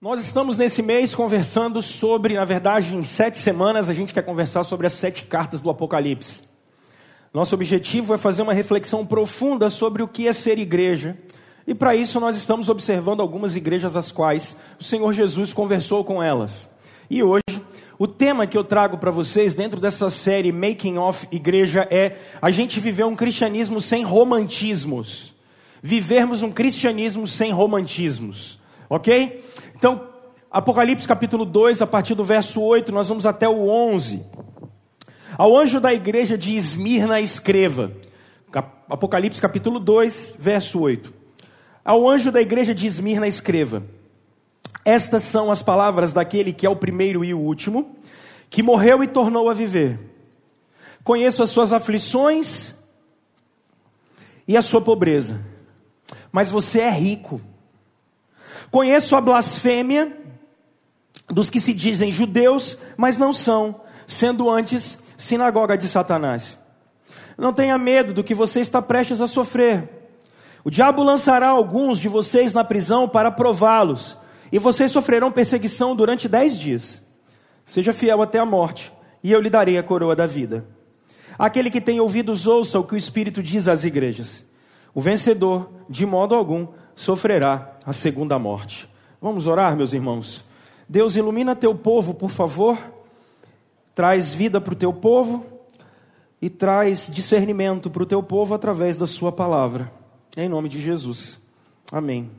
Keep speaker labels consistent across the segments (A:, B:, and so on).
A: Nós estamos nesse mês conversando sobre, na verdade, em sete semanas a gente quer conversar sobre as sete cartas do Apocalipse. Nosso objetivo é fazer uma reflexão profunda sobre o que é ser igreja. E para isso nós estamos observando algumas igrejas as quais o Senhor Jesus conversou com elas. E hoje, o tema que eu trago para vocês dentro dessa série Making of Igreja é a gente viver um cristianismo sem romantismos. Vivermos um cristianismo sem romantismos. Ok? Então, Apocalipse capítulo 2, a partir do verso 8, nós vamos até o 11. Ao anjo da igreja de Esmirna escreva. Apocalipse capítulo 2, verso 8. Ao anjo da igreja de Esmirna escreva. Estas são as palavras daquele que é o primeiro e o último, que morreu e tornou a viver. Conheço as suas aflições e a sua pobreza, mas você é rico. Conheço a blasfêmia dos que se dizem judeus, mas não são, sendo antes sinagoga de Satanás. Não tenha medo do que você está prestes a sofrer. O diabo lançará alguns de vocês na prisão para prová-los, e vocês sofrerão perseguição durante dez dias. Seja fiel até a morte, e eu lhe darei a coroa da vida. Aquele que tem ouvidos, ouça o que o Espírito diz às igrejas. O vencedor, de modo algum, sofrerá a segunda morte. Vamos orar, meus irmãos. Deus, ilumina teu povo, por favor. Traz vida para o teu povo e traz discernimento para o teu povo através da sua palavra. Em nome de Jesus. Amém.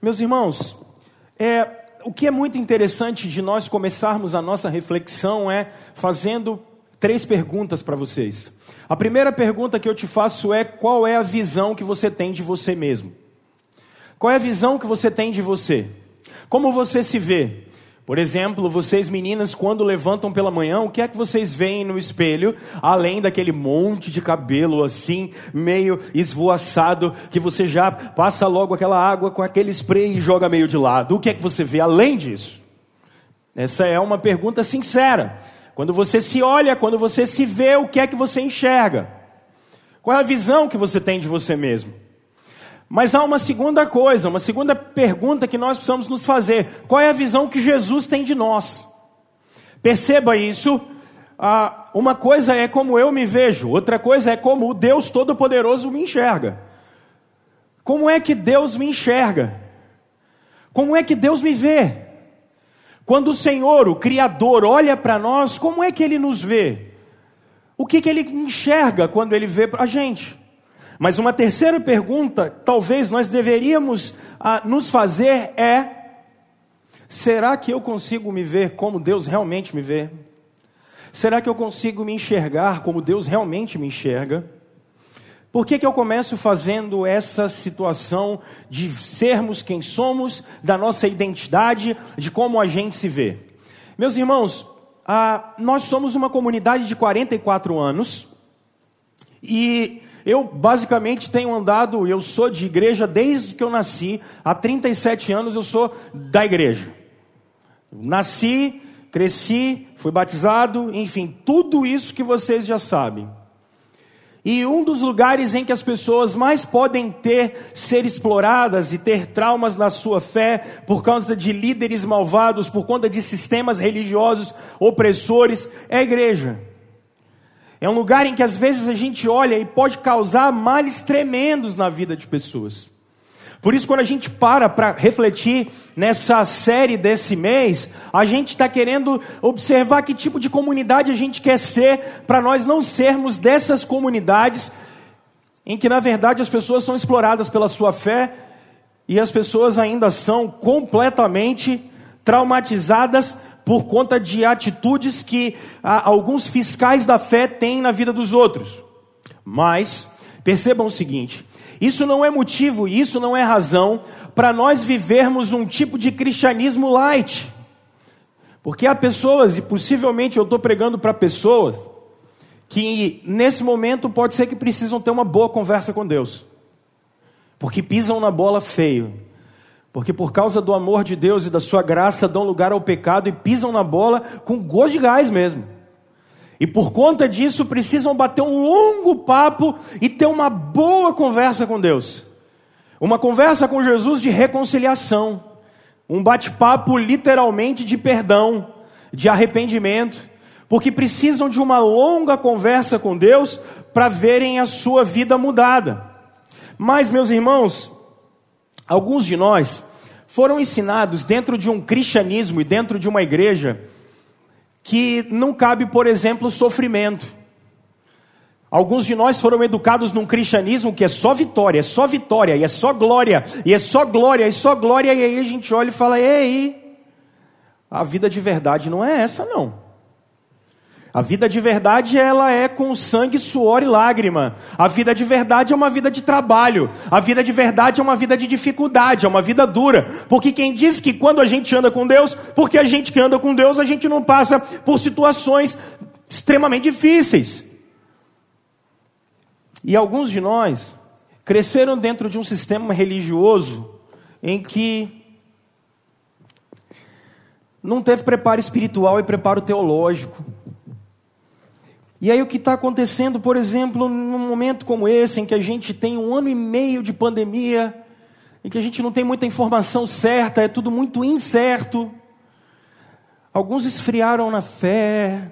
A: Meus irmãos, é, o que é muito interessante de nós começarmos a nossa reflexão é fazendo três perguntas para vocês. A primeira pergunta que eu te faço é: qual é a visão que você tem de você mesmo? Qual é a visão que você tem de você? Como você se vê? Por exemplo, vocês meninas, quando levantam pela manhã, o que é que vocês veem no espelho, além daquele monte de cabelo assim, meio esvoaçado, que você já passa logo aquela água com aquele spray e joga meio de lado? O que é que você vê além disso? Essa é uma pergunta sincera. Quando você se olha, quando você se vê, o que é que você enxerga? Qual é a visão que você tem de você mesmo? Mas há uma segunda coisa, uma segunda pergunta que nós precisamos nos fazer: qual é a visão que Jesus tem de nós? Perceba isso. Ah, uma coisa é como eu me vejo, outra coisa é como o Deus Todo-Poderoso me enxerga. Como é que Deus me enxerga? Como é que Deus me vê? Quando o Senhor, o Criador, olha para nós, como é que Ele nos vê? O que, que Ele enxerga quando Ele vê a gente? Mas uma terceira pergunta, talvez nós deveríamos ah, nos fazer é: será que eu consigo me ver como Deus realmente me vê? Será que eu consigo me enxergar como Deus realmente me enxerga? Por que, que eu começo fazendo essa situação de sermos quem somos, da nossa identidade, de como a gente se vê? Meus irmãos, ah, nós somos uma comunidade de 44 anos e eu basicamente tenho andado, eu sou de igreja desde que eu nasci, há 37 anos eu sou da igreja. Nasci, cresci, fui batizado, enfim, tudo isso que vocês já sabem. E um dos lugares em que as pessoas mais podem ter, ser exploradas e ter traumas na sua fé por causa de líderes malvados, por conta de sistemas religiosos opressores, é a igreja. É um lugar em que às vezes a gente olha e pode causar males tremendos na vida de pessoas. Por isso, quando a gente para para refletir nessa série desse mês, a gente está querendo observar que tipo de comunidade a gente quer ser, para nós não sermos dessas comunidades em que, na verdade, as pessoas são exploradas pela sua fé e as pessoas ainda são completamente traumatizadas por conta de atitudes que ah, alguns fiscais da fé têm na vida dos outros. Mas, percebam o seguinte: isso não é motivo, isso não é razão para nós vivermos um tipo de cristianismo light. Porque há pessoas, e possivelmente eu estou pregando para pessoas, que nesse momento pode ser que precisam ter uma boa conversa com Deus. Porque pisam na bola feio porque por causa do amor de Deus e da sua graça dão lugar ao pecado e pisam na bola com gosto de gás mesmo. E por conta disso precisam bater um longo papo e ter uma boa conversa com Deus. Uma conversa com Jesus de reconciliação. um bate-papo literalmente de perdão, de arrependimento, porque precisam de uma longa conversa com Deus para verem a sua vida mudada. Mas, meus irmãos, alguns de nós foram ensinados dentro de um cristianismo e dentro de uma igreja que não cabe, por exemplo, sofrimento. Alguns de nós foram educados num cristianismo que é só vitória, é só vitória, e é só glória, e é só glória, e só glória, e aí a gente olha e fala: ei, a vida de verdade não é essa, não. A vida de verdade ela é com sangue, suor e lágrima. A vida de verdade é uma vida de trabalho. A vida de verdade é uma vida de dificuldade, é uma vida dura. Porque quem diz que quando a gente anda com Deus, porque a gente que anda com Deus, a gente não passa por situações extremamente difíceis. E alguns de nós cresceram dentro de um sistema religioso em que não teve preparo espiritual e preparo teológico. E aí o que está acontecendo, por exemplo, num momento como esse, em que a gente tem um ano e meio de pandemia, em que a gente não tem muita informação certa, é tudo muito incerto. Alguns esfriaram na fé,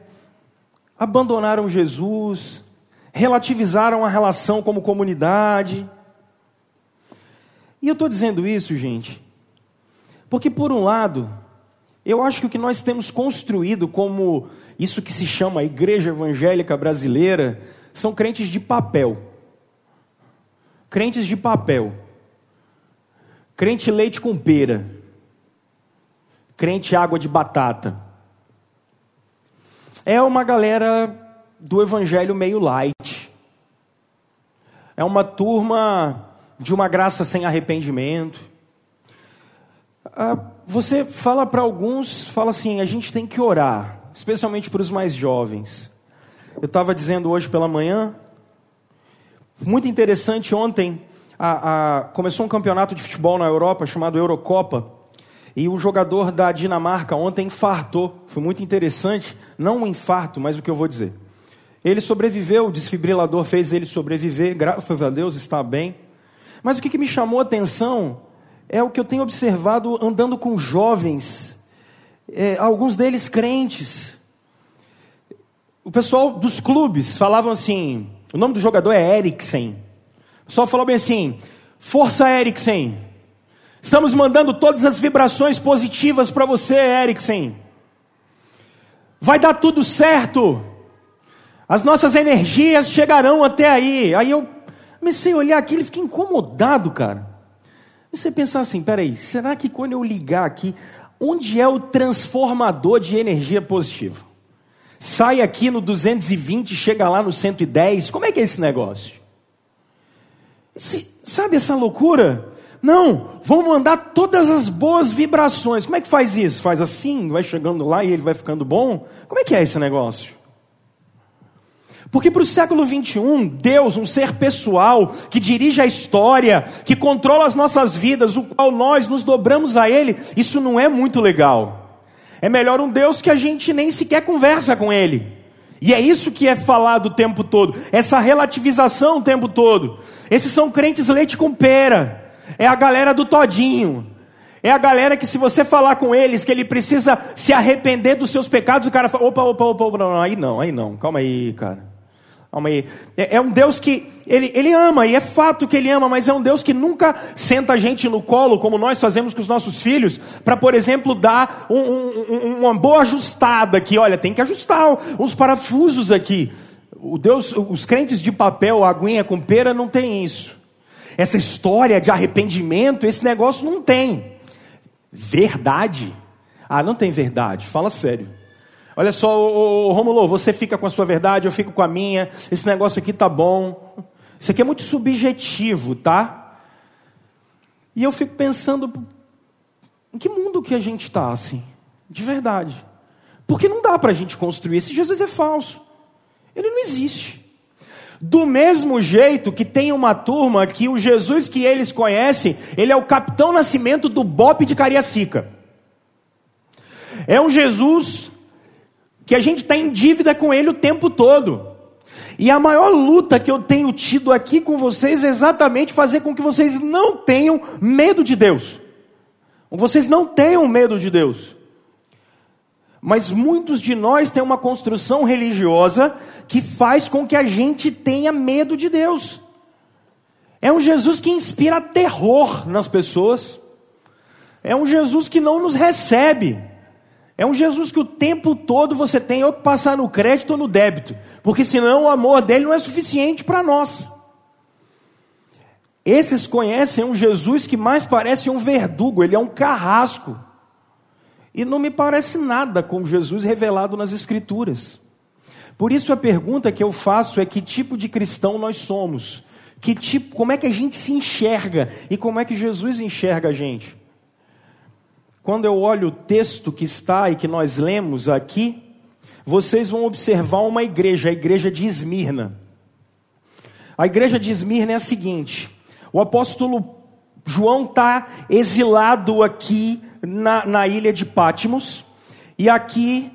A: abandonaram Jesus, relativizaram a relação como comunidade. E eu estou dizendo isso, gente, porque por um lado, eu acho que o que nós temos construído como isso que se chama igreja evangélica brasileira, são crentes de papel. Crentes de papel. Crente leite com pera. Crente água de batata. É uma galera do evangelho meio light. É uma turma de uma graça sem arrependimento. Ah, você fala para alguns, fala assim: a gente tem que orar especialmente para os mais jovens. Eu estava dizendo hoje pela manhã, muito interessante, ontem a, a, começou um campeonato de futebol na Europa chamado Eurocopa, e um jogador da Dinamarca ontem infartou. Foi muito interessante, não um infarto, mas o que eu vou dizer. Ele sobreviveu, o desfibrilador fez ele sobreviver, graças a Deus está bem. Mas o que, que me chamou a atenção é o que eu tenho observado andando com jovens é, alguns deles crentes. O pessoal dos clubes falavam assim: o nome do jogador é Eriksen. O pessoal falou bem assim: Força Eriksen. Estamos mandando todas as vibrações positivas para você, Eriksen. Vai dar tudo certo. As nossas energias chegarão até aí. Aí eu comecei a olhar aqui, ele fiquei incomodado, cara. A pensar assim: peraí, será que quando eu ligar aqui, Onde é o transformador de energia positiva? Sai aqui no 220, chega lá no 110. Como é que é esse negócio? Esse, sabe essa loucura? Não, vamos mandar todas as boas vibrações. Como é que faz isso? Faz assim, vai chegando lá e ele vai ficando bom? Como é que é esse negócio? Porque para o século 21, Deus, um ser pessoal, que dirige a história, que controla as nossas vidas, o qual nós nos dobramos a Ele, isso não é muito legal. É melhor um Deus que a gente nem sequer conversa com Ele. E é isso que é falado o tempo todo, essa relativização o tempo todo. Esses são crentes leite com pera, é a galera do todinho. É a galera que, se você falar com eles que ele precisa se arrepender dos seus pecados, o cara fala: opa, opa, opa, opa não, aí não, aí não, calma aí, cara. Calma aí. É, é um Deus que ele, ele ama, e é fato que ele ama, mas é um Deus que nunca senta a gente no colo, como nós fazemos com os nossos filhos, para, por exemplo, dar um, um, uma boa ajustada aqui. Olha, tem que ajustar uns parafusos aqui. O Deus, os crentes de papel, aguinha com pera, não tem isso. Essa história de arrependimento, esse negócio não tem. Verdade? Ah, não tem verdade. Fala sério. Olha só, ô, ô, Romulo, você fica com a sua verdade, eu fico com a minha. Esse negócio aqui tá bom. Isso aqui é muito subjetivo, tá? E eu fico pensando, em que mundo que a gente está assim? De verdade. Porque não dá para a gente construir. Esse Jesus é falso. Ele não existe. Do mesmo jeito que tem uma turma que o Jesus que eles conhecem, ele é o capitão nascimento do Bope de Cariacica. É um Jesus que a gente está em dívida com Ele o tempo todo. E a maior luta que eu tenho tido aqui com vocês é exatamente fazer com que vocês não tenham medo de Deus. Vocês não tenham medo de Deus. Mas muitos de nós têm uma construção religiosa que faz com que a gente tenha medo de Deus. É um Jesus que inspira terror nas pessoas. É um Jesus que não nos recebe. É um Jesus que o tempo todo você tem ou que passar no crédito ou no débito, porque senão o amor dele não é suficiente para nós. Esses conhecem um Jesus que mais parece um verdugo, ele é um carrasco. E não me parece nada com Jesus revelado nas Escrituras. Por isso a pergunta que eu faço é que tipo de cristão nós somos? Que tipo, como é que a gente se enxerga e como é que Jesus enxerga a gente? Quando eu olho o texto que está e que nós lemos aqui, vocês vão observar uma igreja, a igreja de Esmirna. A igreja de Esmirna é a seguinte: o apóstolo João está exilado aqui na, na ilha de Pátimos, e aqui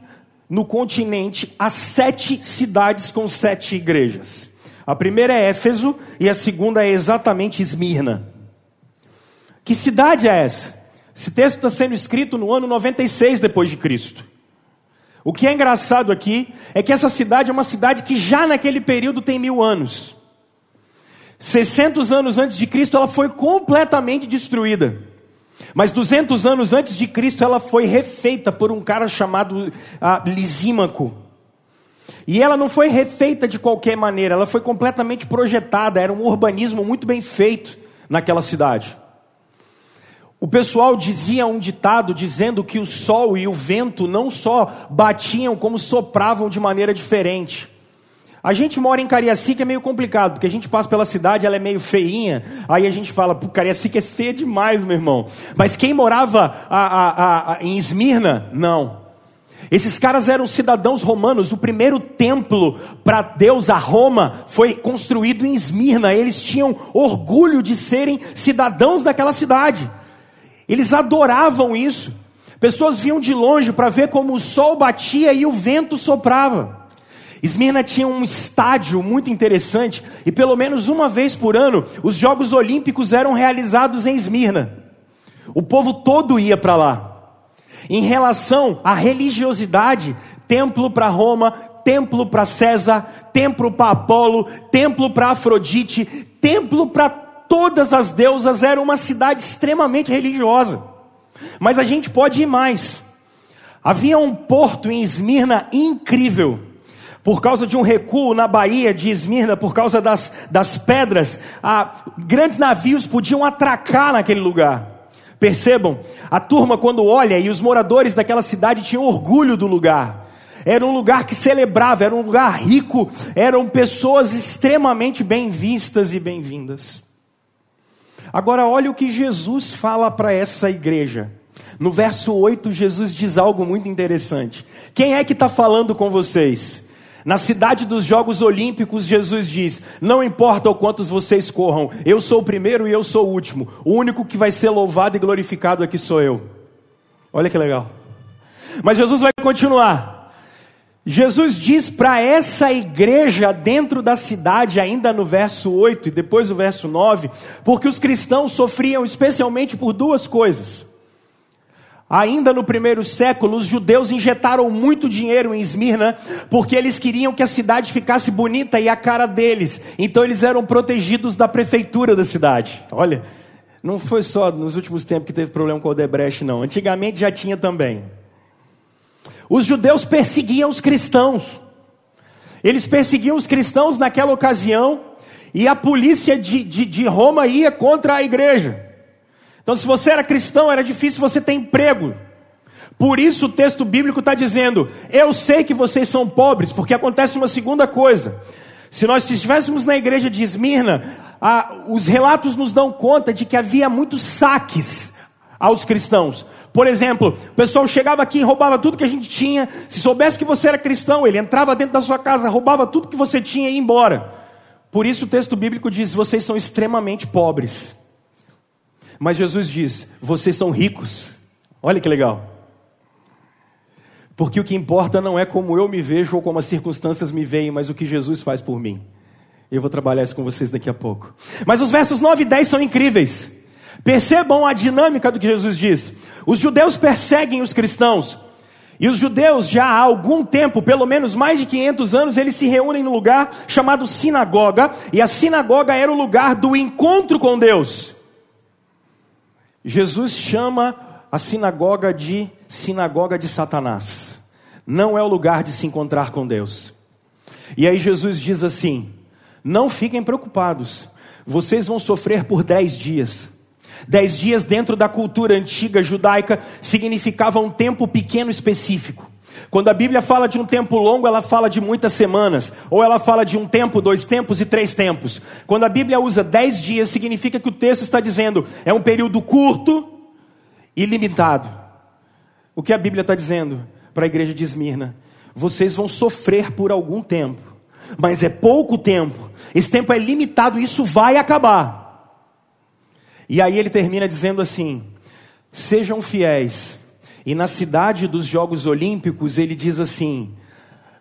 A: no continente há sete cidades com sete igrejas. A primeira é Éfeso e a segunda é exatamente Esmirna. Que cidade é essa? Esse texto está sendo escrito no ano 96 depois de Cristo. O que é engraçado aqui é que essa cidade é uma cidade que já naquele período tem mil anos. 600 anos antes de Cristo ela foi completamente destruída. Mas 200 anos antes de Cristo ela foi refeita por um cara chamado ah, Lisímaco. E ela não foi refeita de qualquer maneira, ela foi completamente projetada, era um urbanismo muito bem feito naquela cidade. O pessoal dizia um ditado dizendo que o sol e o vento não só batiam, como sopravam de maneira diferente. A gente mora em Cariacica é meio complicado, porque a gente passa pela cidade, ela é meio feinha, aí a gente fala, pô, Cariacica é feia demais, meu irmão. Mas quem morava a, a, a, em Esmirna, não. Esses caras eram cidadãos romanos. O primeiro templo para Deus a Roma foi construído em Esmirna. Eles tinham orgulho de serem cidadãos daquela cidade. Eles adoravam isso. Pessoas vinham de longe para ver como o sol batia e o vento soprava. Esmirna tinha um estádio muito interessante e pelo menos uma vez por ano os Jogos Olímpicos eram realizados em Esmirna. O povo todo ia para lá. Em relação à religiosidade, templo para Roma, templo para César, templo para Apolo, templo para Afrodite, templo para todas as deusas, era uma cidade extremamente religiosa. Mas a gente pode ir mais. Havia um porto em Esmirna incrível. Por causa de um recuo na Baía de Esmirna, por causa das, das pedras, grandes navios podiam atracar naquele lugar. Percebam, a turma, quando olha, e os moradores daquela cidade tinham orgulho do lugar. Era um lugar que celebrava, era um lugar rico, eram pessoas extremamente bem vistas e bem-vindas. Agora, olha o que Jesus fala para essa igreja. No verso 8, Jesus diz algo muito interessante. Quem é que está falando com vocês? Na cidade dos Jogos Olímpicos, Jesus diz: Não importa o quantos vocês corram, eu sou o primeiro e eu sou o último. O único que vai ser louvado e glorificado aqui sou eu. Olha que legal. Mas Jesus vai continuar. Jesus diz para essa igreja dentro da cidade, ainda no verso 8 e depois o verso 9, porque os cristãos sofriam especialmente por duas coisas. Ainda no primeiro século, os judeus injetaram muito dinheiro em Esmirna, porque eles queriam que a cidade ficasse bonita e a cara deles. Então eles eram protegidos da prefeitura da cidade. Olha, não foi só nos últimos tempos que teve problema com o Debrecht, não. Antigamente já tinha também. Os judeus perseguiam os cristãos. Eles perseguiam os cristãos naquela ocasião e a polícia de, de, de Roma ia contra a igreja. Então, se você era cristão, era difícil você ter emprego. Por isso o texto bíblico está dizendo: Eu sei que vocês são pobres, porque acontece uma segunda coisa. Se nós estivéssemos na igreja de Esmirna, os relatos nos dão conta de que havia muitos saques aos cristãos. Por exemplo, o pessoal chegava aqui e roubava tudo que a gente tinha. Se soubesse que você era cristão, ele entrava dentro da sua casa, roubava tudo que você tinha e ia embora. Por isso o texto bíblico diz: vocês são extremamente pobres. Mas Jesus diz: vocês são ricos. Olha que legal. Porque o que importa não é como eu me vejo ou como as circunstâncias me veem, mas o que Jesus faz por mim. Eu vou trabalhar isso com vocês daqui a pouco. Mas os versos 9 e 10 são incríveis. Percebam a dinâmica do que Jesus diz. Os judeus perseguem os cristãos. E os judeus, já há algum tempo, pelo menos mais de 500 anos, eles se reúnem num lugar chamado sinagoga, e a sinagoga era o lugar do encontro com Deus. Jesus chama a sinagoga de sinagoga de Satanás. Não é o lugar de se encontrar com Deus. E aí Jesus diz assim: Não fiquem preocupados, vocês vão sofrer por dez dias. Dez dias dentro da cultura antiga judaica significava um tempo pequeno específico. Quando a Bíblia fala de um tempo longo, ela fala de muitas semanas, ou ela fala de um tempo, dois tempos e três tempos. Quando a Bíblia usa dez dias, significa que o texto está dizendo é um período curto e limitado. O que a Bíblia está dizendo para a igreja de Esmirna? Vocês vão sofrer por algum tempo, mas é pouco tempo. Esse tempo é limitado isso vai acabar. E aí ele termina dizendo assim: sejam fiéis. E na cidade dos Jogos Olímpicos ele diz assim: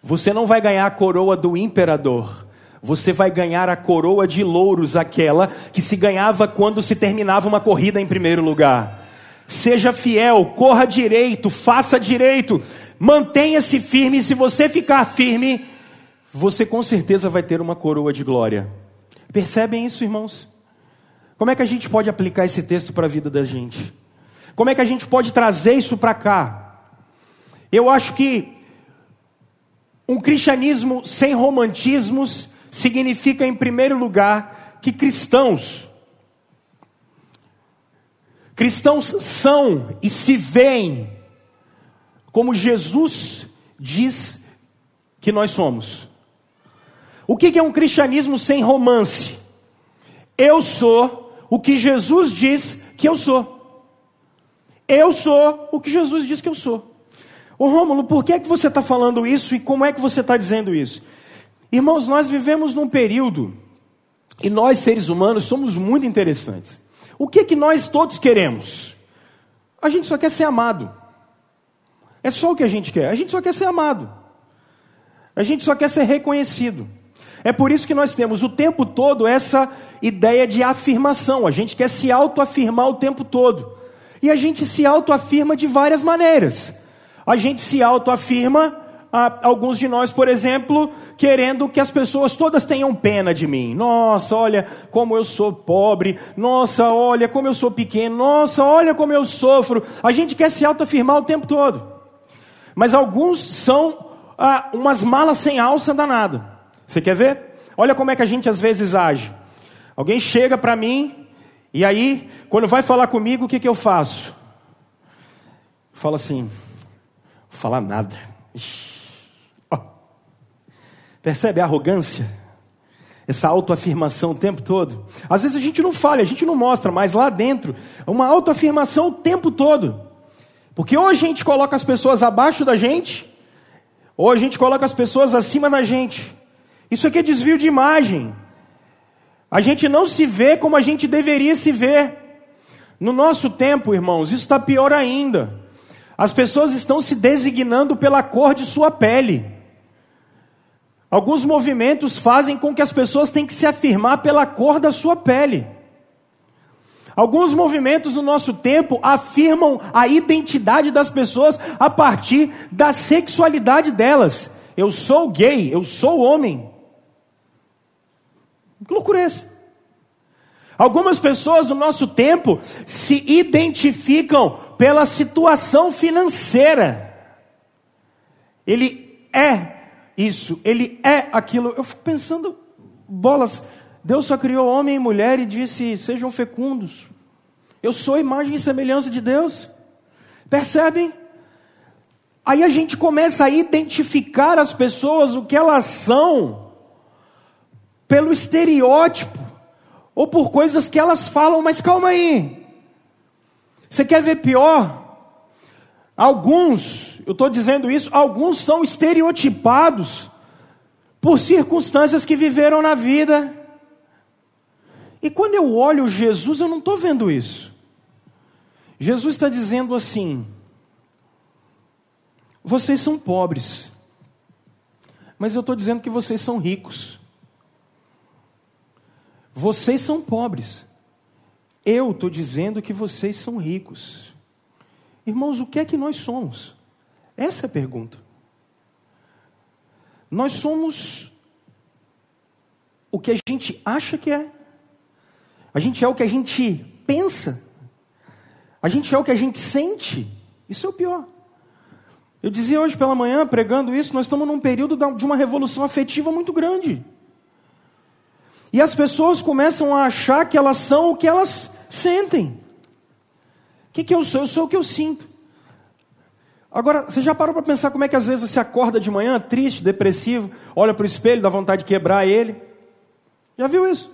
A: você não vai ganhar a coroa do imperador, você vai ganhar a coroa de louros, aquela que se ganhava quando se terminava uma corrida em primeiro lugar. Seja fiel, corra direito, faça direito, mantenha-se firme. E se você ficar firme, você com certeza vai ter uma coroa de glória. Percebem isso, irmãos? Como é que a gente pode aplicar esse texto para a vida da gente? Como é que a gente pode trazer isso para cá? Eu acho que um cristianismo sem romantismos significa, em primeiro lugar, que cristãos, cristãos são e se veem como Jesus diz que nós somos. O que é um cristianismo sem romance? Eu sou o que Jesus diz que eu sou. Eu sou o que Jesus diz que eu sou. Ô Rômulo, por que, é que você está falando isso e como é que você está dizendo isso? Irmãos, nós vivemos num período e nós, seres humanos, somos muito interessantes. O que, que nós todos queremos? A gente só quer ser amado. É só o que a gente quer. A gente só quer ser amado. A gente só quer ser reconhecido. É por isso que nós temos o tempo todo essa ideia de afirmação. A gente quer se autoafirmar o tempo todo. E a gente se autoafirma de várias maneiras. A gente se autoafirma, alguns de nós, por exemplo, querendo que as pessoas todas tenham pena de mim. Nossa, olha como eu sou pobre. Nossa, olha como eu sou pequeno. Nossa, olha como eu sofro. A gente quer se autoafirmar o tempo todo. Mas alguns são ah, umas malas sem alça danada. Você quer ver? Olha como é que a gente às vezes age. Alguém chega para mim, e aí, quando vai falar comigo, o que, que eu faço? Fala assim, falar nada. Oh. Percebe a arrogância? Essa autoafirmação o tempo todo. Às vezes a gente não fala, a gente não mostra, mas lá dentro, uma autoafirmação o tempo todo. Porque ou a gente coloca as pessoas abaixo da gente, ou a gente coloca as pessoas acima da gente. Isso aqui é desvio de imagem. A gente não se vê como a gente deveria se ver. No nosso tempo, irmãos, isso está pior ainda. As pessoas estão se designando pela cor de sua pele. Alguns movimentos fazem com que as pessoas tenham que se afirmar pela cor da sua pele. Alguns movimentos no nosso tempo afirmam a identidade das pessoas a partir da sexualidade delas. Eu sou gay, eu sou homem. Que loucura é essa? Algumas pessoas do nosso tempo se identificam pela situação financeira. Ele é isso, ele é aquilo. Eu fico pensando, bolas, Deus só criou homem e mulher e disse: sejam fecundos. Eu sou a imagem e semelhança de Deus. Percebem? Aí a gente começa a identificar as pessoas, o que elas são, pelo estereótipo ou por coisas que elas falam, mas calma aí. Você quer ver pior? Alguns, eu estou dizendo isso, alguns são estereotipados por circunstâncias que viveram na vida. E quando eu olho Jesus, eu não estou vendo isso. Jesus está dizendo assim: vocês são pobres, mas eu estou dizendo que vocês são ricos. Vocês são pobres. Eu estou dizendo que vocês são ricos. Irmãos, o que é que nós somos? Essa é a pergunta. Nós somos o que a gente acha que é. A gente é o que a gente pensa. A gente é o que a gente sente. Isso é o pior. Eu dizia hoje pela manhã, pregando isso, nós estamos num período de uma revolução afetiva muito grande. E as pessoas começam a achar que elas são o que elas sentem. O que, que eu sou? Eu sou o que eu sinto. Agora, você já parou para pensar como é que às vezes você acorda de manhã triste, depressivo, olha para o espelho, dá vontade de quebrar ele? Já viu isso?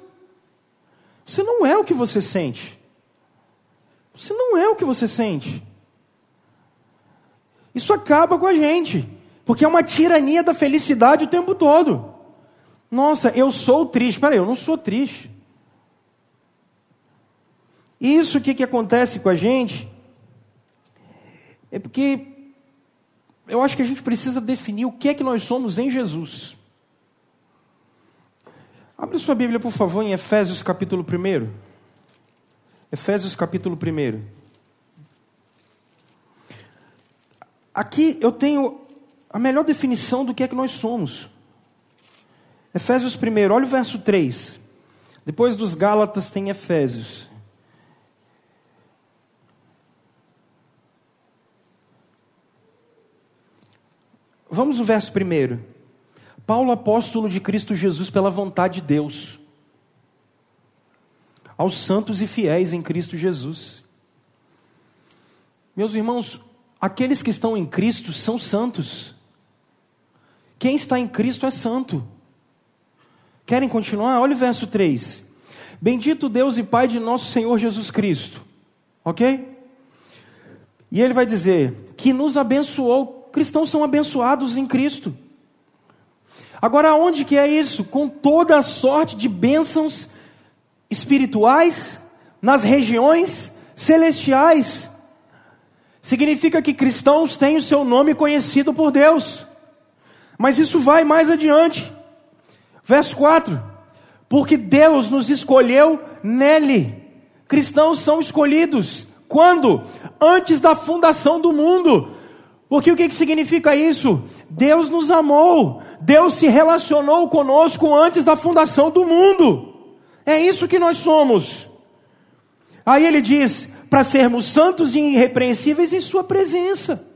A: Você não é o que você sente. Você não é o que você sente. Isso acaba com a gente, porque é uma tirania da felicidade o tempo todo. Nossa, eu sou triste. Peraí, eu não sou triste. Isso o que, que acontece com a gente é porque eu acho que a gente precisa definir o que é que nós somos em Jesus. Abre sua Bíblia, por favor, em Efésios capítulo 1. Efésios capítulo 1. Aqui eu tenho a melhor definição do que é que nós somos. Efésios 1, olha o verso 3. Depois dos Gálatas tem Efésios. Vamos ao verso 1. Paulo, apóstolo de Cristo Jesus, pela vontade de Deus, aos santos e fiéis em Cristo Jesus. Meus irmãos, aqueles que estão em Cristo são santos. Quem está em Cristo é santo. Querem continuar? Olha o verso 3. Bendito Deus e Pai de nosso Senhor Jesus Cristo. Ok? E ele vai dizer que nos abençoou. Cristãos são abençoados em Cristo. Agora, onde que é isso? Com toda a sorte de bênçãos espirituais nas regiões celestiais. Significa que cristãos têm o seu nome conhecido por Deus. Mas isso vai mais adiante. Verso 4: Porque Deus nos escolheu nele. Cristãos são escolhidos. Quando? Antes da fundação do mundo. Porque o que, que significa isso? Deus nos amou. Deus se relacionou conosco antes da fundação do mundo. É isso que nós somos. Aí ele diz: para sermos santos e irrepreensíveis em Sua presença,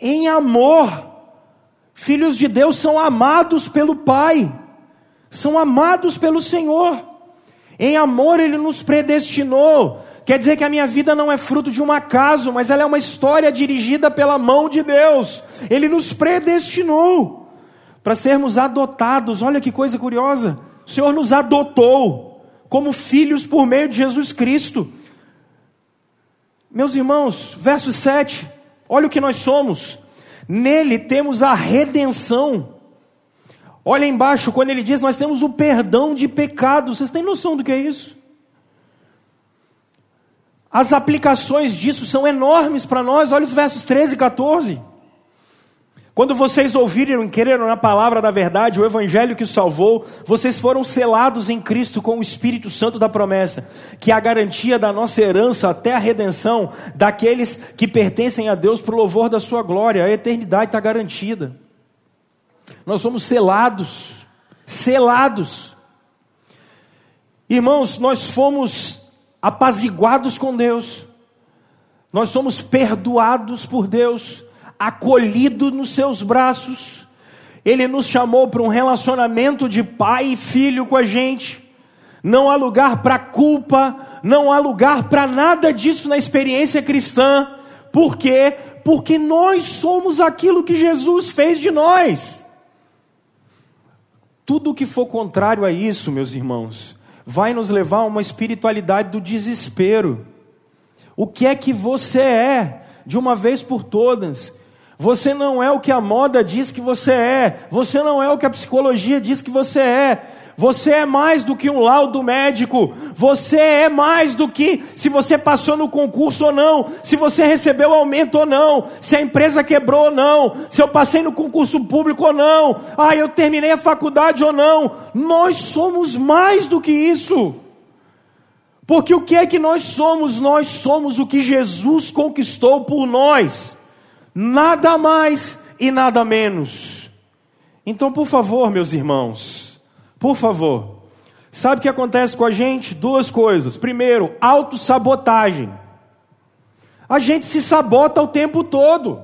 A: em amor Filhos de Deus são amados pelo Pai, são amados pelo Senhor. Em amor, Ele nos predestinou. Quer dizer que a minha vida não é fruto de um acaso, mas ela é uma história dirigida pela mão de Deus. Ele nos predestinou para sermos adotados. Olha que coisa curiosa. O Senhor nos adotou como filhos por meio de Jesus Cristo. Meus irmãos, verso 7. Olha o que nós somos. Nele temos a redenção. Olha embaixo, quando ele diz nós temos o perdão de pecados. Vocês têm noção do que é isso? As aplicações disso são enormes para nós. Olha os versos 13 e 14. Quando vocês ouviram e creram na palavra da verdade, o evangelho que salvou, vocês foram selados em Cristo com o Espírito Santo da promessa, que é a garantia da nossa herança até a redenção daqueles que pertencem a Deus para o louvor da sua glória. A eternidade está garantida. Nós somos selados, selados. Irmãos, nós fomos apaziguados com Deus. Nós somos perdoados por Deus acolhido nos seus braços. Ele nos chamou para um relacionamento de pai e filho com a gente. Não há lugar para culpa, não há lugar para nada disso na experiência cristã. Por quê? Porque nós somos aquilo que Jesus fez de nós. Tudo que for contrário a isso, meus irmãos, vai nos levar a uma espiritualidade do desespero. O que é que você é, de uma vez por todas? Você não é o que a moda diz que você é. Você não é o que a psicologia diz que você é. Você é mais do que um laudo médico. Você é mais do que se você passou no concurso ou não, se você recebeu aumento ou não, se a empresa quebrou ou não, se eu passei no concurso público ou não, ah, eu terminei a faculdade ou não. Nós somos mais do que isso. Porque o que é que nós somos? Nós somos o que Jesus conquistou por nós. Nada mais e nada menos. Então, por favor, meus irmãos, por favor, sabe o que acontece com a gente? Duas coisas. Primeiro, autossabotagem. A gente se sabota o tempo todo.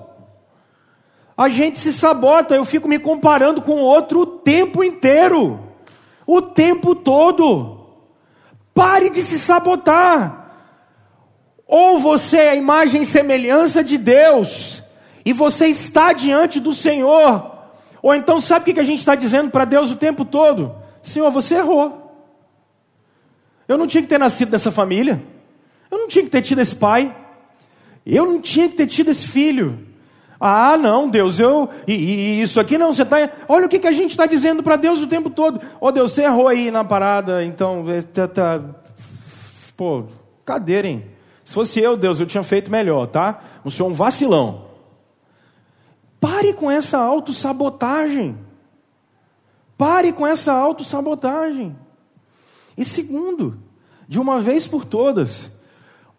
A: A gente se sabota, eu fico me comparando com o outro o tempo inteiro. O tempo todo. Pare de se sabotar. Ou você é a imagem e semelhança de Deus, e você está diante do Senhor. Ou então, sabe o que a gente está dizendo para Deus o tempo todo? Senhor, você errou. Eu não tinha que ter nascido dessa família. Eu não tinha que ter tido esse pai. Eu não tinha que ter tido esse filho. Ah, não, Deus, eu. E, e isso aqui não, você está. Olha o que, que a gente está dizendo para Deus o tempo todo. Ó oh, Deus, você errou aí na parada, então. É, tá, tá... Pô, cadeira, hein? Se fosse eu, Deus, eu tinha feito melhor, tá? O senhor é um vacilão. Pare com essa autossabotagem. Pare com essa autossabotagem. E segundo, de uma vez por todas,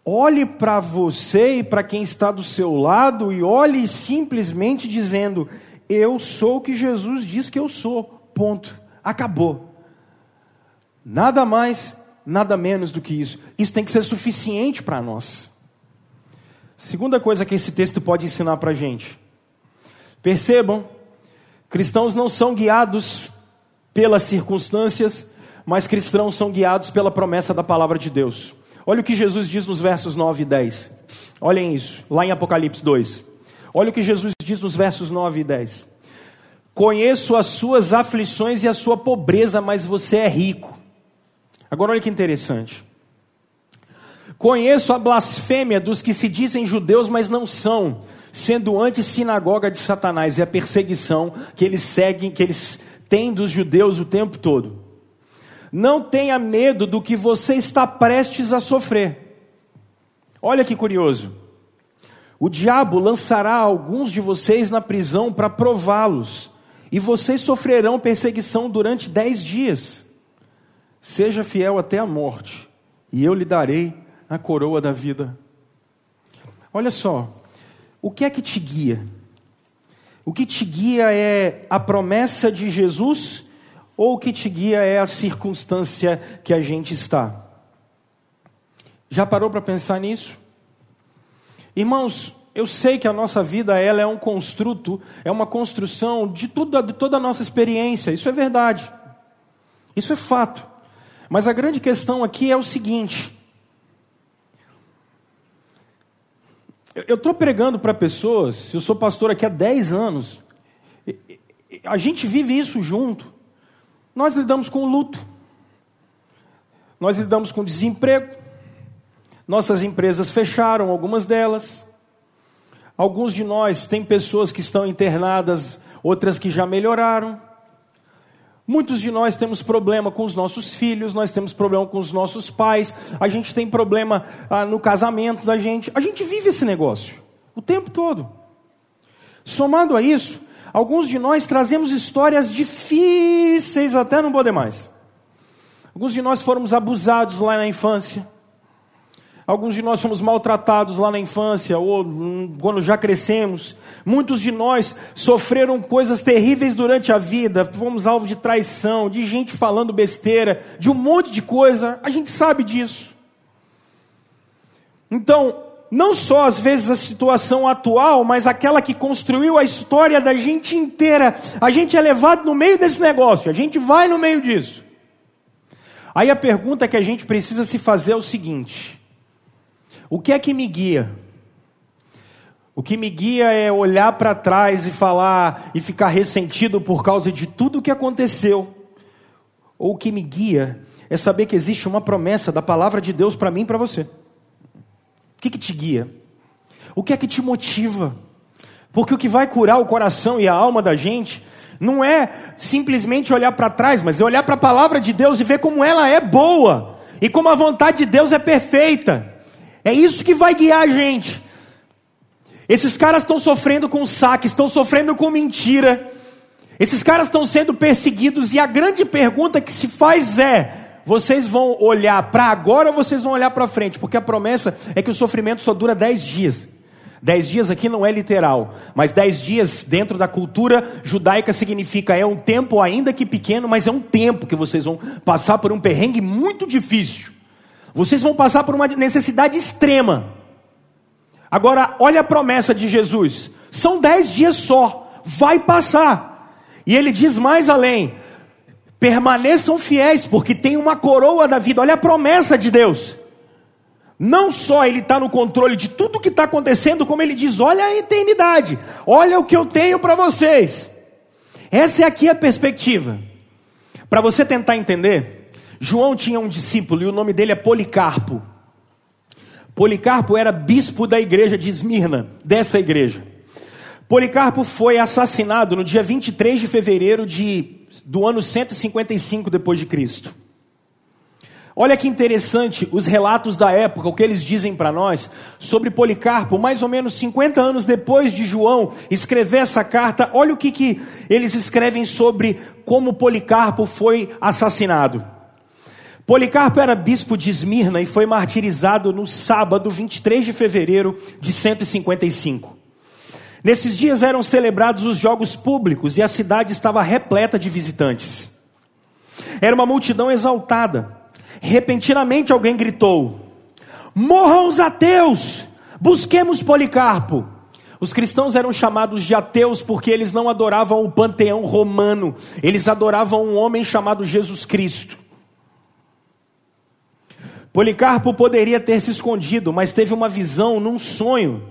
A: Olhe para você e para quem está do seu lado e olhe simplesmente dizendo: Eu sou o que Jesus diz que eu sou. Ponto. Acabou. Nada mais, nada menos do que isso. Isso tem que ser suficiente para nós. Segunda coisa que esse texto pode ensinar para a gente. Percebam, cristãos não são guiados pelas circunstâncias, mas cristãos são guiados pela promessa da palavra de Deus. Olha o que Jesus diz nos versos 9 e 10. Olhem isso, lá em Apocalipse 2. Olha o que Jesus diz nos versos 9 e 10. Conheço as suas aflições e a sua pobreza, mas você é rico. Agora olha que interessante. Conheço a blasfêmia dos que se dizem judeus, mas não são, sendo anti-sinagoga de Satanás e a perseguição que eles seguem, que eles têm dos judeus o tempo todo. Não tenha medo do que você está prestes a sofrer. Olha que curioso. O diabo lançará alguns de vocês na prisão para prová-los, e vocês sofrerão perseguição durante dez dias. Seja fiel até a morte, e eu lhe darei a coroa da vida. Olha só, o que é que te guia? O que te guia é a promessa de Jesus ou o que te guia é a circunstância que a gente está? Já parou para pensar nisso? Irmãos, eu sei que a nossa vida ela é um construto, é uma construção de, tudo, de toda a nossa experiência, isso é verdade, isso é fato. Mas a grande questão aqui é o seguinte: eu estou pregando para pessoas, eu sou pastor aqui há 10 anos, a gente vive isso junto. Nós lidamos com luto, nós lidamos com desemprego, nossas empresas fecharam, algumas delas. Alguns de nós têm pessoas que estão internadas, outras que já melhoraram. Muitos de nós temos problema com os nossos filhos, nós temos problema com os nossos pais, a gente tem problema ah, no casamento da gente. A gente vive esse negócio o tempo todo. Somado a isso, Alguns de nós trazemos histórias difíceis até não poder mais. Alguns de nós fomos abusados lá na infância. Alguns de nós fomos maltratados lá na infância ou quando já crescemos. Muitos de nós sofreram coisas terríveis durante a vida. Fomos alvo de traição, de gente falando besteira, de um monte de coisa. A gente sabe disso. Então, não só às vezes a situação atual, mas aquela que construiu a história da gente inteira. A gente é levado no meio desse negócio, a gente vai no meio disso. Aí a pergunta que a gente precisa se fazer é o seguinte: o que é que me guia? O que me guia é olhar para trás e falar e ficar ressentido por causa de tudo o que aconteceu. Ou o que me guia é saber que existe uma promessa da palavra de Deus para mim e para você que, que te guia? O que é que te motiva? Porque o que vai curar o coração e a alma da gente não é simplesmente olhar para trás, mas é olhar para a palavra de Deus e ver como ela é boa e como a vontade de Deus é perfeita. É isso que vai guiar a gente. Esses caras estão sofrendo com saque, estão sofrendo com mentira. Esses caras estão sendo perseguidos e a grande pergunta que se faz é: vocês vão olhar para agora ou vocês vão olhar para frente? Porque a promessa é que o sofrimento só dura dez dias. Dez dias aqui não é literal, mas dez dias dentro da cultura judaica significa é um tempo, ainda que pequeno, mas é um tempo que vocês vão passar por um perrengue muito difícil. Vocês vão passar por uma necessidade extrema. Agora, olha a promessa de Jesus: são dez dias só, vai passar. E ele diz mais além: permaneçam fiéis, porque tem uma coroa da vida. Olha a promessa de Deus. Não só ele está no controle de tudo que está acontecendo, como ele diz: olha a eternidade, olha o que eu tenho para vocês. Essa é aqui a perspectiva. Para você tentar entender, João tinha um discípulo e o nome dele é Policarpo. Policarpo era bispo da igreja de Esmirna, dessa igreja. Policarpo foi assassinado no dia 23 de fevereiro de, do ano 155 depois de Cristo. Olha que interessante os relatos da época, o que eles dizem para nós sobre Policarpo, mais ou menos 50 anos depois de João escrever essa carta. Olha o que, que eles escrevem sobre como Policarpo foi assassinado. Policarpo era bispo de Esmirna e foi martirizado no sábado 23 de fevereiro de 155. Nesses dias eram celebrados os jogos públicos e a cidade estava repleta de visitantes. Era uma multidão exaltada. Repentinamente alguém gritou: Morram os ateus! Busquemos Policarpo! Os cristãos eram chamados de ateus porque eles não adoravam o panteão romano, eles adoravam um homem chamado Jesus Cristo. Policarpo poderia ter se escondido, mas teve uma visão num sonho,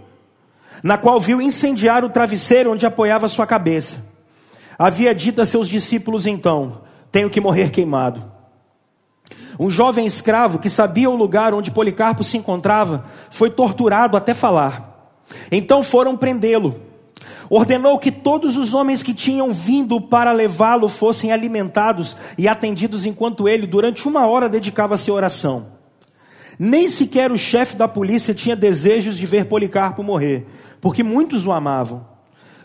A: na qual viu incendiar o travesseiro onde apoiava sua cabeça. Havia dito a seus discípulos então: Tenho que morrer queimado. Um jovem escravo que sabia o lugar onde Policarpo se encontrava foi torturado até falar. Então foram prendê-lo. Ordenou que todos os homens que tinham vindo para levá-lo fossem alimentados e atendidos enquanto ele, durante uma hora, dedicava-se à oração. Nem sequer o chefe da polícia tinha desejos de ver Policarpo morrer, porque muitos o amavam.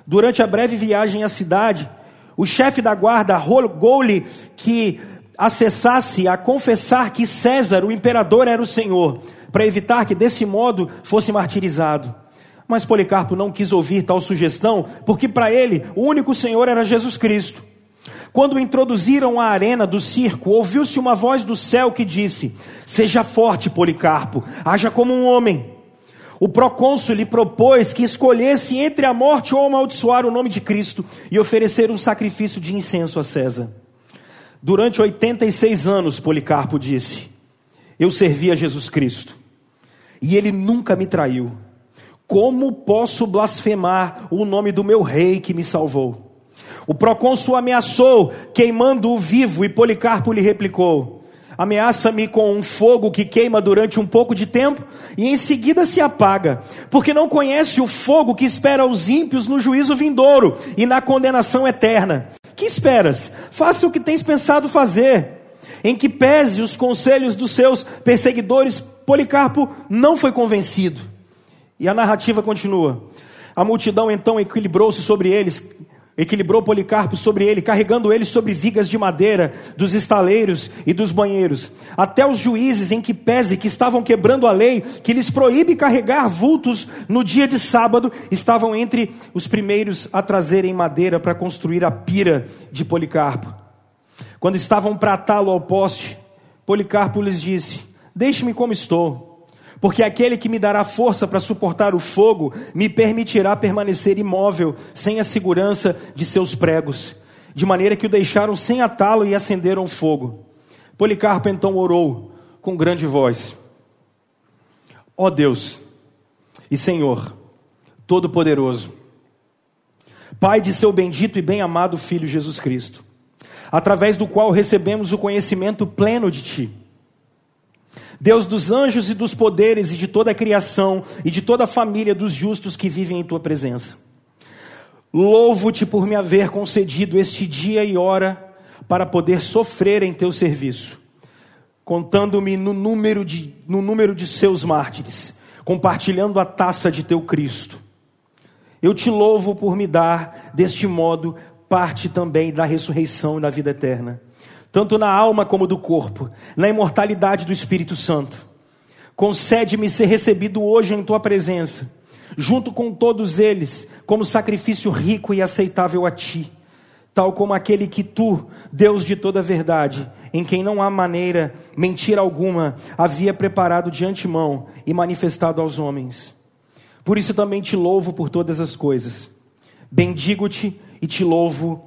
A: Durante a breve viagem à cidade, o chefe da guarda rogou-lhe que acessasse a confessar que César, o imperador, era o Senhor, para evitar que desse modo fosse martirizado. Mas Policarpo não quis ouvir tal sugestão, porque para ele o único Senhor era Jesus Cristo. Quando introduziram à arena do circo, ouviu-se uma voz do céu que disse: Seja forte, Policarpo, haja como um homem. O procônsul lhe propôs que escolhesse entre a morte ou amaldiçoar o nome de Cristo e oferecer um sacrifício de incenso a César. Durante 86 anos, Policarpo disse, eu servi a Jesus Cristo e ele nunca me traiu. Como posso blasfemar o nome do meu rei que me salvou? O procônsul ameaçou, queimando-o vivo, e Policarpo lhe replicou: Ameaça-me com um fogo que queima durante um pouco de tempo e em seguida se apaga, porque não conhece o fogo que espera os ímpios no juízo vindouro e na condenação eterna. Que esperas? Faça o que tens pensado fazer. Em que pese os conselhos dos seus perseguidores, Policarpo não foi convencido. E a narrativa continua. A multidão então equilibrou-se sobre eles, equilibrou Policarpo sobre ele, carregando ele sobre vigas de madeira dos estaleiros e dos banheiros. Até os juízes em que pese que estavam quebrando a lei, que lhes proíbe carregar vultos no dia de sábado, estavam entre os primeiros a trazerem madeira para construir a pira de Policarpo. Quando estavam para atá-lo ao poste, Policarpo lhes disse: Deixe-me como estou porque aquele que me dará força para suportar o fogo me permitirá permanecer imóvel, sem a segurança de seus pregos, de maneira que o deixaram sem atá-lo e acenderam fogo. Policarpo então orou com grande voz: Ó oh Deus e Senhor, Todo-Poderoso, Pai de seu bendito e bem-amado Filho Jesus Cristo, através do qual recebemos o conhecimento pleno de Ti Deus dos anjos e dos poderes e de toda a criação e de toda a família dos justos que vivem em tua presença. Louvo-te por me haver concedido este dia e hora para poder sofrer em teu serviço, contando-me no número de no número de seus mártires, compartilhando a taça de teu Cristo. Eu te louvo por me dar deste modo parte também da ressurreição e da vida eterna tanto na alma como do corpo, na imortalidade do Espírito Santo. Concede-me ser recebido hoje em tua presença, junto com todos eles, como sacrifício rico e aceitável a ti, tal como aquele que tu, Deus de toda verdade, em quem não há maneira, mentira alguma, havia preparado de antemão e manifestado aos homens. Por isso também te louvo por todas as coisas. Bendigo-te e te louvo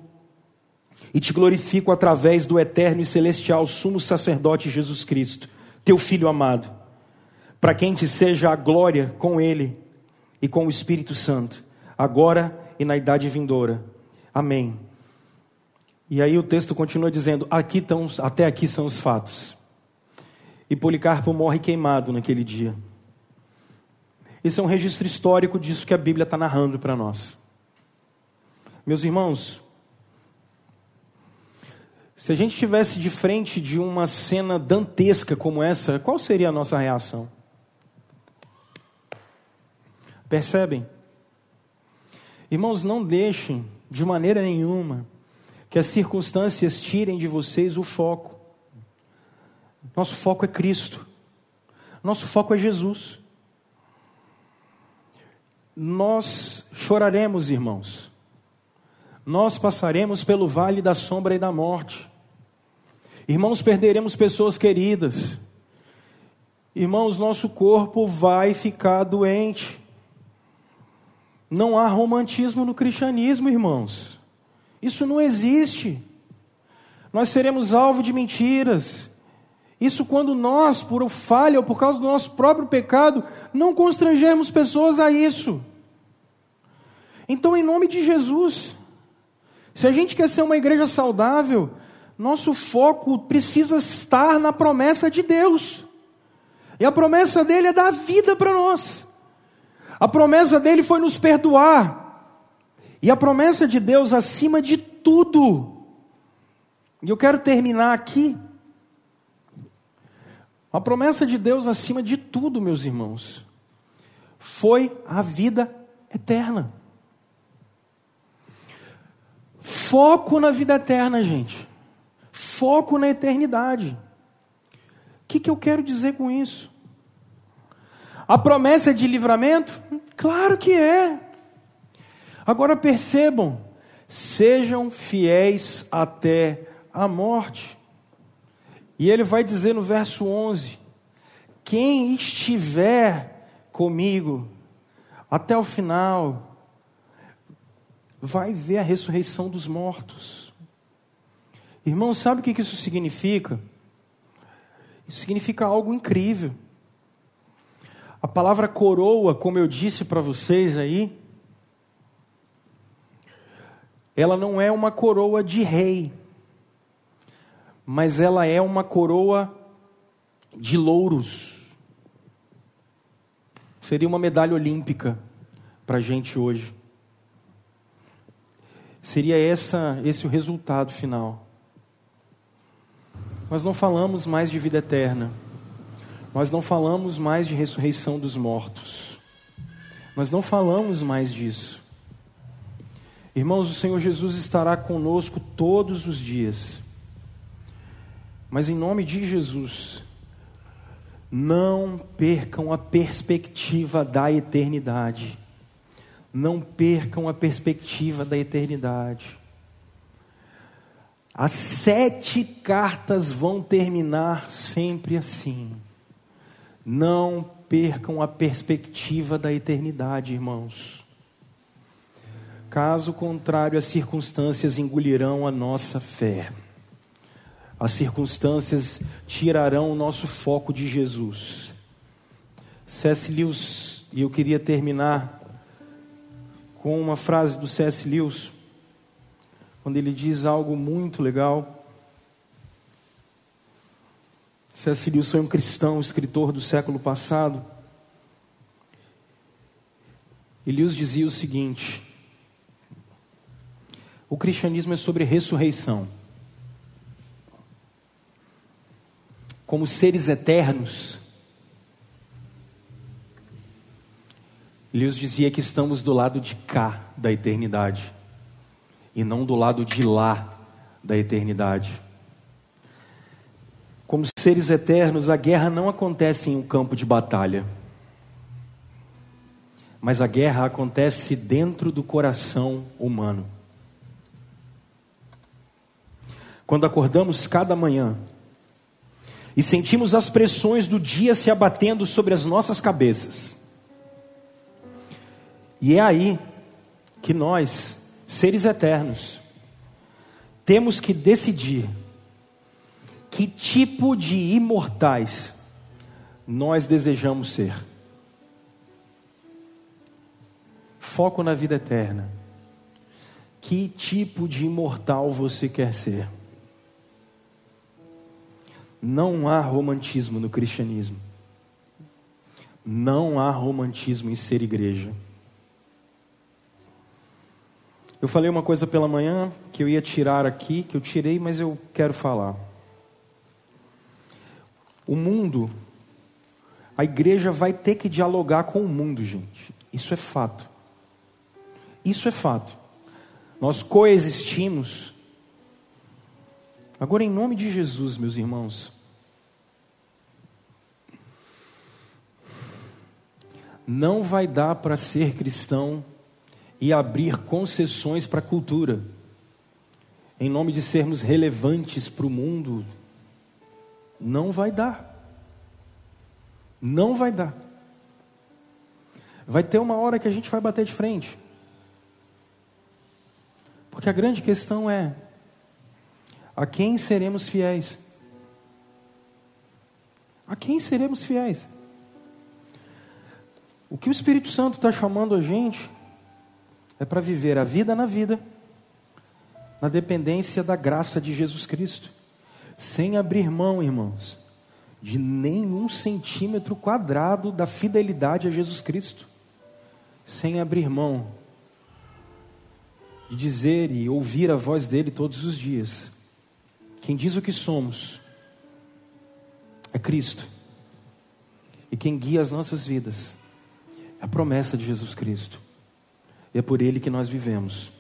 A: e te glorifico através do eterno e celestial sumo sacerdote Jesus Cristo, teu filho amado, para quem te seja a glória com ele e com o Espírito Santo, agora e na idade vindoura. Amém. E aí o texto continua dizendo: aqui estão, até aqui são os fatos. E Policarpo morre queimado naquele dia. Esse é um registro histórico disso que a Bíblia está narrando para nós. Meus irmãos, se a gente estivesse de frente de uma cena dantesca como essa, qual seria a nossa reação? Percebem? Irmãos, não deixem de maneira nenhuma que as circunstâncias tirem de vocês o foco. Nosso foco é Cristo. Nosso foco é Jesus. Nós choraremos, irmãos. Nós passaremos pelo vale da sombra e da morte. Irmãos, perderemos pessoas queridas. Irmãos, nosso corpo vai ficar doente. Não há romantismo no cristianismo, irmãos. Isso não existe. Nós seremos alvo de mentiras. Isso quando nós, por falha ou por causa do nosso próprio pecado, não constrangermos pessoas a isso. Então, em nome de Jesus, se a gente quer ser uma igreja saudável, nosso foco precisa estar na promessa de Deus. E a promessa dele é dar vida para nós. A promessa dele foi nos perdoar. E a promessa de Deus acima de tudo. E eu quero terminar aqui. A promessa de Deus acima de tudo, meus irmãos, foi a vida eterna. Foco na vida eterna, gente. Foco na eternidade. O que, que eu quero dizer com isso? A promessa é de livramento? Claro que é. Agora percebam, sejam fiéis até a morte. E ele vai dizer no verso 11: Quem estiver comigo até o final, vai ver a ressurreição dos mortos. Irmão, sabe o que isso significa? Isso significa algo incrível. A palavra coroa, como eu disse para vocês aí, ela não é uma coroa de rei, mas ela é uma coroa de louros. Seria uma medalha olímpica para a gente hoje. Seria essa, esse o resultado final. Nós não falamos mais de vida eterna. Nós não falamos mais de ressurreição dos mortos. Nós não falamos mais disso. Irmãos, o Senhor Jesus estará conosco todos os dias. Mas em nome de Jesus, não percam a perspectiva da eternidade. Não percam a perspectiva da eternidade. As sete cartas vão terminar sempre assim. Não percam a perspectiva da eternidade, irmãos. Caso contrário, as circunstâncias engolirão a nossa fé. As circunstâncias tirarão o nosso foco de Jesus. C.S. Lewis, e eu queria terminar com uma frase do C.S. Lewis, quando ele diz algo muito legal. C.S. Lewis foi um cristão, escritor do século passado. E Lewis dizia o seguinte: o cristianismo é sobre ressurreição. Como seres eternos, Lewis dizia que estamos do lado de cá da eternidade e não do lado de lá da eternidade. Como seres eternos, a guerra não acontece em um campo de batalha, mas a guerra acontece dentro do coração humano. Quando acordamos cada manhã e sentimos as pressões do dia se abatendo sobre as nossas cabeças, e é aí que nós, seres eternos, temos que decidir que tipo de imortais nós desejamos ser. Foco na vida eterna. Que tipo de imortal você quer ser? Não há romantismo no cristianismo. Não há romantismo em ser igreja. Eu falei uma coisa pela manhã que eu ia tirar aqui, que eu tirei, mas eu quero falar. O mundo, a igreja vai ter que dialogar com o mundo, gente. Isso é fato. Isso é fato. Nós coexistimos. Agora, em nome de Jesus, meus irmãos, não vai dar para ser cristão e abrir concessões para a cultura, em nome de sermos relevantes para o mundo, não vai dar. Não vai dar. Vai ter uma hora que a gente vai bater de frente. Porque a grande questão é: a quem seremos fiéis? A quem seremos fiéis? O que o Espírito Santo está chamando a gente é para viver a vida na vida, na dependência da graça de Jesus Cristo. Sem abrir mão, irmãos, de nenhum centímetro quadrado da fidelidade a Jesus Cristo, sem abrir mão de dizer e ouvir a voz dele todos os dias. Quem diz o que somos é Cristo, e quem guia as nossas vidas é a promessa de Jesus Cristo, e é por ele que nós vivemos.